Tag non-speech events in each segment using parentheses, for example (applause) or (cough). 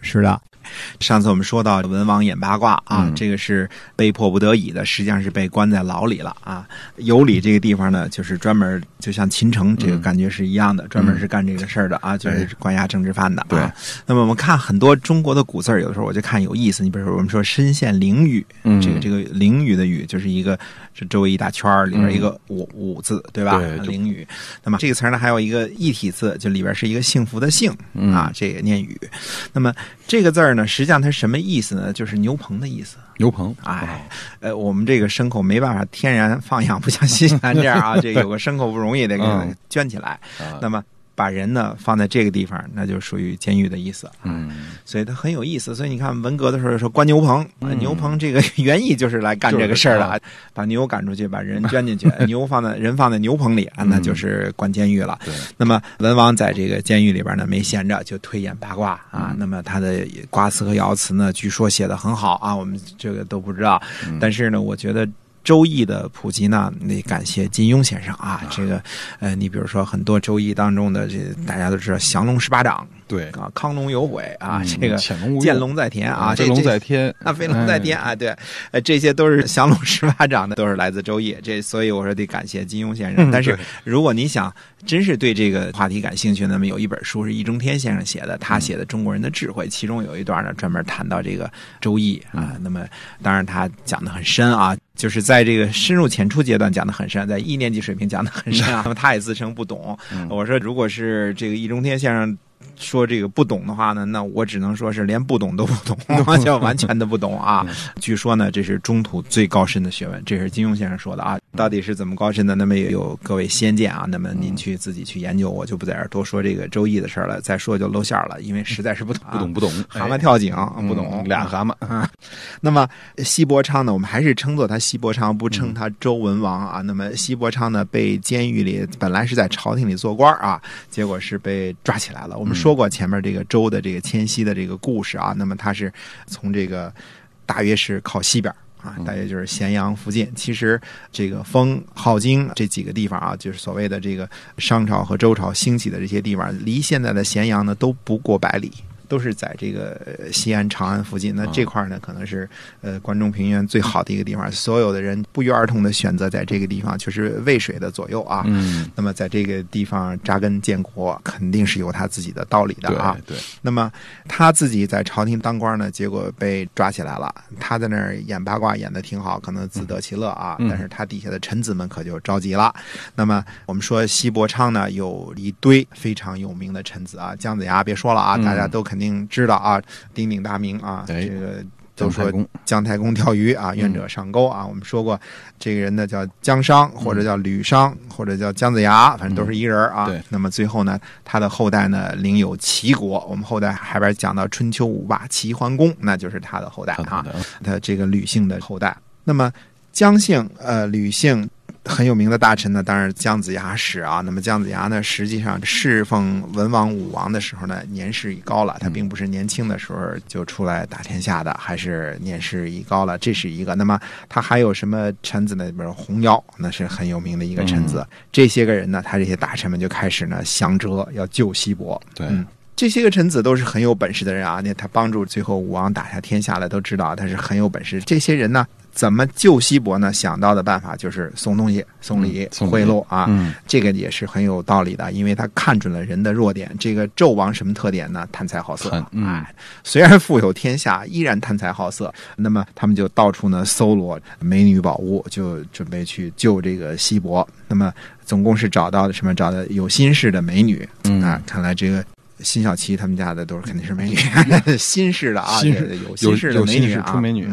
是的，上次我们说到文王演八卦啊，嗯这个是被迫不得已的，实际上是被关在牢里了啊。有里这个地方呢，就是专门就像秦城这个感觉是一样的，专门是干这个事儿的啊，就是关押政治犯的啊。对那么我们看很多中国的古字儿，有的时候我就看有意思。你比如说我们说身陷囹圄，嗯这个这个囹圄的圄就是一个是周围一大圈儿里边一个五五字，对吧？灵雨。那么这个词呢，还有一个异体字，就里边是一个幸福的幸嗯啊，这个念雨。那么这个字儿呢，实际上它什么意思呢？就是牛棚的意思。牛棚，哎，呃，我们这个牲口没办法天然放养，不像新西南这样啊，(laughs) 这有个牲口不容易，得给它嗯圈起来。啊那么把人呢放在这个地方，那就属于监狱的意思。嗯，所以它很有意思。所以你看文革的时候说关牛棚，牛棚这个 (laughs) 原意就是来干这个事儿的就是啊，把牛赶出去，把人圈进去，(laughs) 牛放在人放在牛棚里啊，那就是关监狱了。对，那么文王在这个监狱里边呢，没闲着，就推演八卦啊。那么他的卦辞和爻辞呢，据说写的很好啊，我们这个都不知道。但是呢，我觉得。周易的普及呢，得感谢金庸先生啊。这个，呃，你比如说很多周易当中的这，大家都知道降龙十八掌对啊，亢龙有悔啊，嗯这个潜龙勿用见龙在田啊，这 (laughs) 飞龙在天，啊，飞龙在天啊，对，呃，这些都是降龙十八掌的，都是来自周易。这所以我说得感谢金庸先生。但是如果你想真是对这个话题感兴趣，那么有一本书是易中天先生写的，他写的《中国人的智慧》，其中有一段呢专门谈到这个周易啊。那么当然他讲的很深啊。就是在这个深入浅出阶段讲的很深，在一年级水平讲的很深啊。那么他也自称不懂。我说，如果是这个易中天先生说这个不懂的话呢，那我只能说是连不懂都不懂，就完全的不懂啊。(laughs) 据说呢，这是中土最高深的学问，这是金庸先生说的啊。到底是怎么高深的？那么也有各位先见啊。那么您去自己去研究，我就不在这儿多说这个周易的事儿了。再说就露馅儿了，因为实在是不懂 (laughs) 啊、不懂不 (laughs) 懂，蛤蟆跳井不懂嗯俩蛤蟆，(laughs) 啊。那么西伯昌呢，我们还是称作他西伯昌，不称他周文王啊。那么西伯昌呢，被监狱里本来是在朝廷里做官啊，结果是被抓起来了。我们说过前面这个周的这个迁徙的这个故事啊，那么他是从这个大约是靠西边。啊，大约就是咸阳附近。其实这个丰、镐京这几个地方啊，就是所谓的这个商朝和周朝兴起的这些地方，离现在的咸阳呢都不过百里。都是在这个呃西安、长安附近。那这块儿呢，可能是呃关中平原最好的一个地方，所有的人不约而同的选择在这个地方，就是渭水的左右啊。嗯，那么在这个地方扎根建国，肯定是有他自己的道理的啊。对，那么他自己在朝廷当官呢，结果被抓起来了。他在那儿演八卦演的挺好，可能自得其乐啊。嗯但是他底下的臣子们可就着急了。那么我们说西伯昌呢，有一堆非常有名的臣子啊，姜子牙别说了啊，嗯大家都肯定知道啊，鼎鼎大名啊，哎这个。都说姜太公钓鱼啊，愿者上钩啊。我们说过，这个人呢叫姜商，或者叫吕商，或者叫姜子牙，反正都是一人啊。对那么最后呢，他的后代呢领有齐国。我们后代还边讲到春秋五霸齐桓公，那就是他的后代啊，他这个吕姓的后代。那么姜姓呃吕姓。很有名的大臣呢，当然姜子牙是啊。那么姜子牙呢，实际上侍奉文王、武王的时候呢，年事已高了。他并不是年轻的时候就出来打天下的，还是年事已高了，这是一个。那么他还有什么臣子呢？比如红妖，那是很有名的一个臣子。这些个人呢，他这些大臣们就开始呢降折，要救西伯。对嗯这些个臣子都是很有本事的人啊，那他帮助最后武王打下天下的都知道他是很有本事。这些人呢，怎么救西伯呢？想到的办法就是送东西、送礼、嗯贿赂啊。嗯这个也是很有道理的，因为他看准了人的弱点。这个纣王什么特点呢？贪财好色贪。嗯哎，虽然富有天下，依然贪财好色。那么他们就到处呢搜罗美女宝物，就准备去救这个西伯。那么总共是找到的什么？找的有心事的美女。嗯啊，看来这个。辛晓琪他们家的都是肯定是美女，(laughs) 新式的啊，新式有新式的有美女啊，出美女，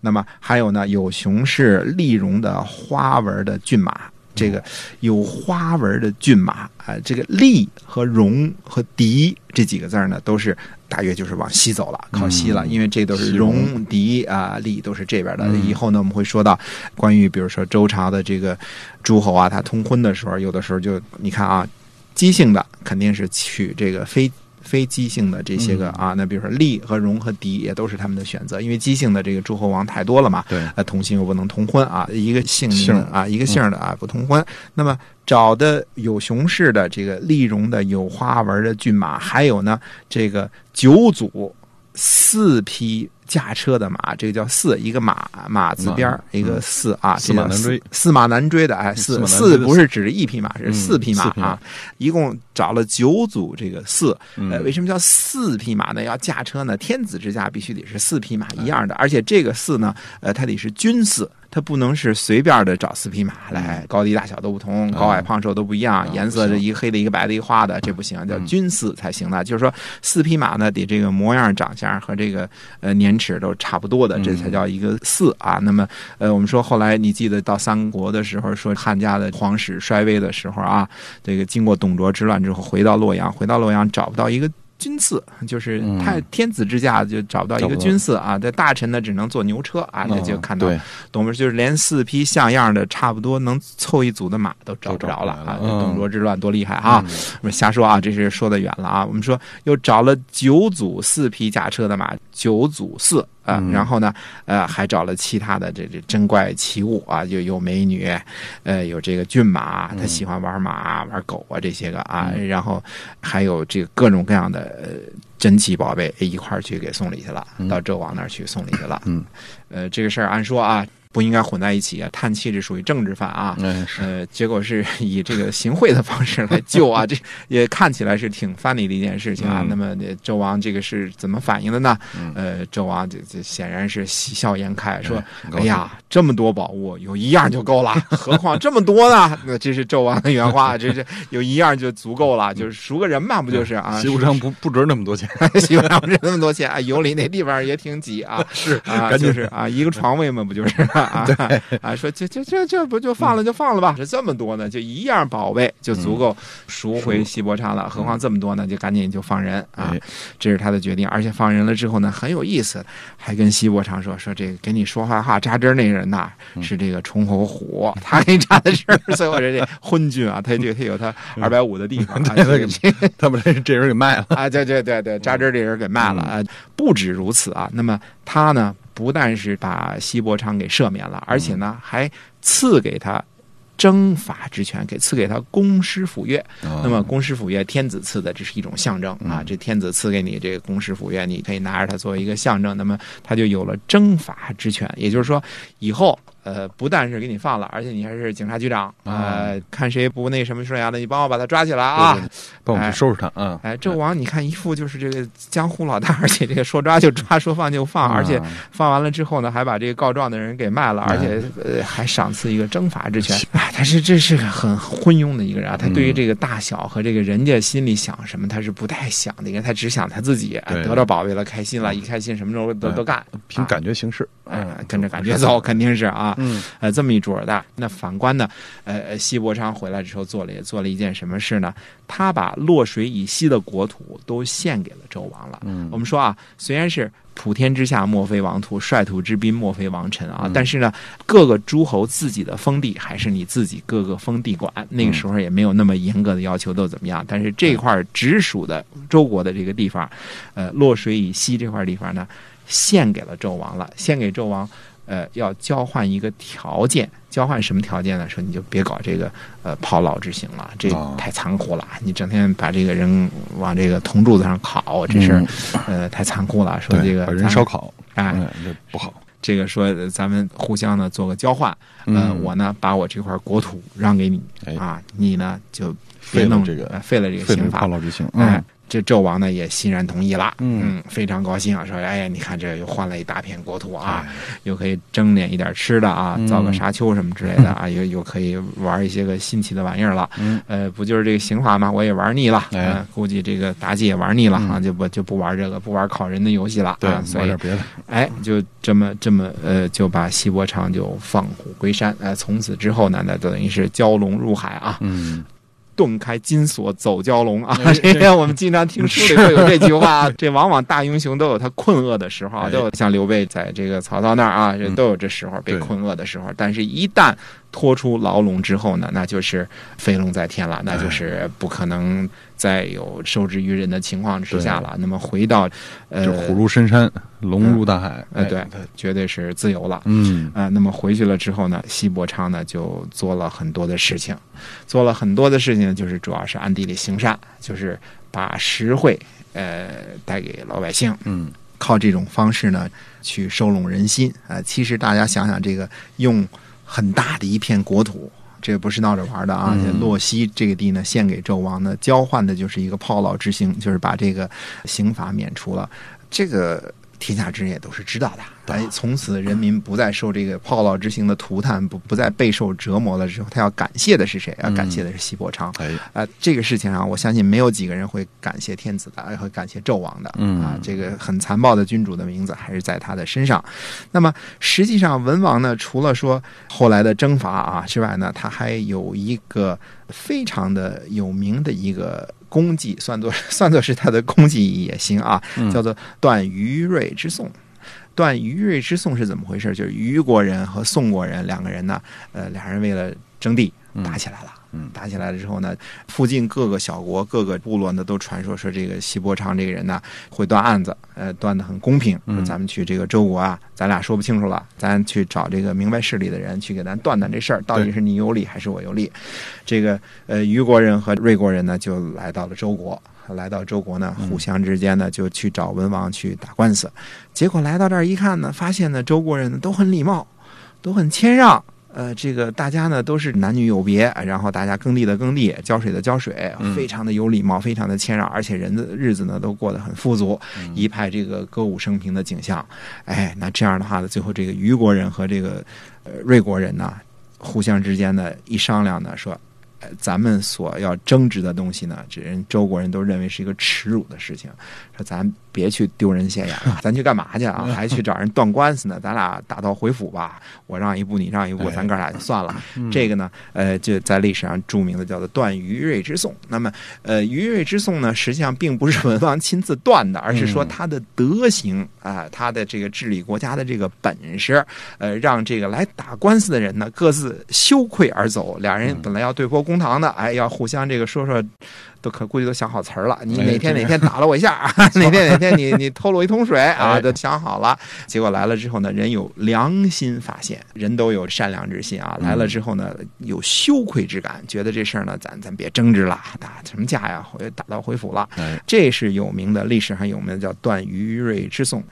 那么还有呢，有熊市丽绒的花纹的骏马，这个有花纹的骏马啊，这个利和荣和狄这几个字呢，都是大约就是往西走了，靠西了，因为这都是西戎、狄啊、利都是这边的。嗯。以后呢，我们会说到关于比如说周朝的这个诸侯啊，他通婚的时候，有的时候就你看啊，姬姓的肯定是取这个非。非姬姓的这些个啊，那比如说利和荣和狄也都是他们的选择，因为姬姓的这个诸侯王太多了嘛，对，呃，同姓又不能同婚啊，一个姓姓的啊，一个姓的啊不同婚。那么找的有熊氏的这个丽荣的有花纹的骏马，还有呢这个九组四匹驾车的马，这个叫四，一个马马字边儿一个四啊，四马难追。四马难追的哎，四四不是指一匹马，是嗯四匹马啊，一共找了九组这个四，呃，嗯为什么叫四匹马呢？要驾车呢？天子之驾必须得是四匹马一样的，而且这个四呢，呃，它得是军四，它不能是随便的找四匹马来，高低大小都不同，高矮胖瘦都不一样，颜色是一个黑的，一个白的，一个花的，这不行，叫均四才行的。就是说，四匹马呢，得这个模样、长相和这个呃年齿都差不多的，这才叫一个四啊。那么，呃，我们说后来你记得到三国的时候，说汉家的皇室衰微的时候啊，这个经过董卓之乱之后，回到洛阳，回到洛阳找不到一个。军刺就是嗯太天子之下就找不到一个军刺啊，这大臣呢只能坐牛车啊，那就嗯看到对，董卓就是连四匹像样的差不多能凑一组的马都找不着了啊！董卓之乱多厉害啊！我们瞎说啊，这是说的远了啊。我们说又找了九组四匹驾车的马，九组四啊，嗯然后呢，呃，还找了其他的这这珍怪奇物啊，有有美女，呃，有这个骏马，他喜欢玩马、玩狗啊这些个啊，然后还有这个各种各样的呃珍奇宝贝一块儿去给送礼去了，到纣王那儿去送礼去了。嗯，呃，这个事儿按说啊。不应该混在一起啊！叹气这属于政治犯啊，呃，结果是 (laughs) 以这个行贿的方式来救啊，(laughs) 这也看起来是挺 funny 的一件事情啊。嗯那么这纣王这个是怎么反应的呢？嗯呃，纣王这这显然是喜笑颜开，说哎很：“高兴哎呀，这么多宝物，有一样就够了，(laughs) 何况这么多呢？”那这是纣王的原话，这是有一样就足够了，就是赎个人嘛，不就是啊？西湖上不不值那么多钱，西湖上不值那么多钱啊，有里那地方也挺挤啊，是啊，就是啊，一个床位嘛，不就是啊啊？(laughs) 啊说这这这这不就放了就放了吧？这这么多呢，就一样宝贝就足够赎回西伯昌了，何况这么多呢？就赶紧就放人啊哎！这是他的决定，而且放人了之后呢，很有意思，还跟西伯昌说说这个给你说坏话扎针儿那个人呐，是这个崇侯虎，他给你扎的针儿，所以我这这昏君啊，他这个他有他二百五的地方他把这这人给卖了，啊，对对对对，扎针儿这人给卖了啊！不止如此啊，那么他呢，不但是把西伯昌给赦免了，而且呢，还赐给他征伐之权，给赐给他公师府乐。那么公师府乐，天子赐的，这是一种象征啊。这天子赐给你这个公师府乐，你可以拿着它作为一个象征，那么他就有了征伐之权。也就是说，以后。呃，不但是给你放了，而且你还是警察局长，呃，看谁不那什么顺眼的，你帮我把他抓起来啊！帮我们去收拾他啊！哎，纣王，你看一副就是这个江湖老大，而且这个说抓就抓，说放就放，而且啊放完了之后呢，还把这个告状的人给卖了，而且呃还赏赐一个征伐之权。哎，他是这是个很昏庸的一个人啊，他对于这个大小和这个人家心里想什么，他是不太想的，因为他只想他自己哎得到宝贝了，开心了，一开心什么时候都都干，凭感觉行事，哎，跟着感觉走，肯定是啊，嗯，呃，这么一桌的。那反观呢，呃，呃西伯昌回来之后做了也做了一件什么事呢？他把洛水以西的国土都献给了周王了。嗯我们说啊，虽然是普天之下莫非王土，率土之滨莫非王臣啊，嗯但是呢，各个诸侯自己的封地还是你自己各个封地管。那个时候也没有那么严格的要求都怎么样，但是这块儿直属的周国的这个地方，呃，洛水以西这块地方呢，献给了纣王了，献给纣王。呃，要交换一个条件，交换什么条件呢？说你就别搞这个呃炮烙之刑了，这哦太残酷了。你整天把这个人往这个铜柱子上烤，这事儿、呃太残酷了。说这个把人烧烤，哎，嗯，这不好，这个说呃咱们互相呢做个交换，呃，嗯我呢把我这块国土让给你哎啊，你呢就废弄这个呃废了这个刑法炮。烙之刑，哎嗯，这纣王呢也欣然同意了，嗯。非常高兴啊，说哎呀，你看这又换了一大片国土啊，哎。又可以争点一点吃的啊，嗯。造个沙丘什么之类的啊，(laughs) 又又可以玩一些个新奇的玩意儿了。嗯。呃，不就是这个刑法吗？我也玩腻了，估计这个妲己也玩腻了啊，嗯。就不就不玩这个不玩考人的游戏了对啊，，所以玩点别的，哎，就这么这么呃，就把西伯昌就放虎归山。呃，从此之后呢，那等于是蛟龙入海啊，嗯，顿开金锁走蛟龙啊。哎这个我们经常听书里会有这句话啊。(laughs) 这往往大英雄都有他困厄的时候都有像刘备在这个曹操那儿啊，都有这时候被困厄的时候。但是，一旦脱出牢笼之后呢，那就是飞龙在天了，那就是不可能再有受制于人的情况之下了。那么回到呃，虎入深山，龙入大海，呃，哎。对，绝对是自由了。嗯。啊、那么回去了之后呢，西伯昌呢就做了很多的事情，做了很多的事情，就是主要是暗地里行善，就是把实惠呃带给老百姓，嗯。靠这种方式呢去收拢人心。啊、其实大家想想，这个用很大的一片国土。这不是闹着玩的啊！嗯洛西这个地呢，献给纣王呢，交换的就是一个炮烙之刑，就是把这个刑罚免除了。这个天下之人也都是知道的。哎，从此人民不再受这个炮烙之刑的涂炭，不不再备受折磨了之后，他要感谢的是谁？要感谢的是西伯昌。哎，啊、这个事情上，我相信没有几个人会感谢天子的，哎会感谢纣王的。嗯啊，这个很残暴的君主的名字还是在他的身上。那么实际上，文王呢，除了说后来的征伐啊之外呢，他还有一个非常的有名的一个功绩，算作 (laughs) 算作是他的功绩也行啊，嗯叫做断于瑞之颂。断于瑞之颂是怎么回事？就是虞国人和宋国人两个人呢，呃，俩人为了争地打起来了。嗯打起来了之后呢，附近各个小国、各个部落呢都传说说这个西伯昌这个人呢会断案子，呃，断的很公平。嗯说咱们去这个周国啊，咱俩说不清楚了，咱去找这个明白事理的人去给咱断断这事儿，到底是你有理还是我有理？这个呃，虞国人和芮国人呢就来到了周国。来到周国呢，互相之间呢就去找文王去打官司，结果来到这儿一看呢，发现呢周国人呢都很礼貌，都很谦让。呃，这个大家呢都是男女有别，然后大家耕地的耕地，浇水的浇水，嗯。非常的有礼貌，非常的谦让，而且人的日子呢都过得很富足，一派这个歌舞升平的景象。哎，那这样的话呢，最后这个虞国人和这个呃芮国人呢，互相之间呢一商量呢，说，呃咱们所要争执的东西呢，这人周国人都认为是一个耻辱的事情，说咱别去丢人现眼了，(laughs) 咱去干嘛去啊？还去找人断官司呢？咱俩打道回府吧，我让一步，你让一步，哎咱哥俩就算了。嗯这个呢，呃，就在历史上著名的叫做断于芮之讼。那么，呃，于芮之讼呢，实际上并不是文王亲自断的，而是说他的德行啊、他的这个治理国家的这个本事，呃，让这个来打官司的人呢各自羞愧而走。俩人本来要对簿公堂的，哎，要互相这个说说。都可估计都想好词儿了，你哎哪天哪天打了我一下，(laughs) 啊哪天哪天你你偷了我一桶水啊，哎都想好了。结果来了之后呢，人有良心发现，人都有善良之心啊。来了之后呢，有羞愧之感，觉得这事儿呢，咱咱别争执了，打什么架呀？回打道回府了。哎，这是有名的，历史上有名的叫断于芮之讼。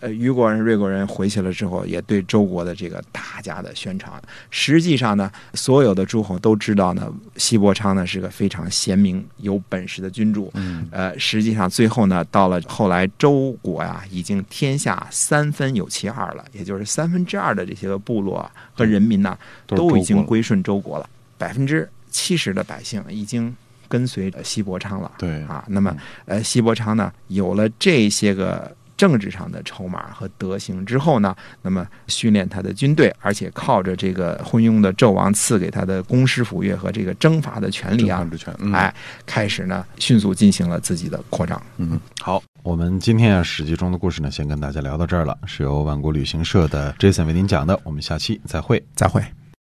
呃，虞国人、芮国人回去了之后，也对周国的这个大家的宣传。实际上呢，所有的诸侯都知道呢，西伯昌呢是个非常贤明、有本时的君主。嗯呃，实际上最后呢，到了后来周国呀，已经天下三分有其二了，也就是三分之二的这些个部落啊和人民呢，都已经归顺周国了，百分之七十的百姓已经跟随呃西伯昌了。对啊，那么呃，西伯昌呢，有了这些个政治上的筹码和德行之后呢，那么训练他的军队，而且靠着这个昏庸的纣王赐给他的公师府乐和这个征伐的权利啊政，治权，嗯哎，开始呢迅速进行了自己的扩张。嗯，好，我们今天啊《史记》中的故事呢，先跟大家聊到这儿了，是由万国旅行社的 Jason 为您讲的，我们下期再会。再会。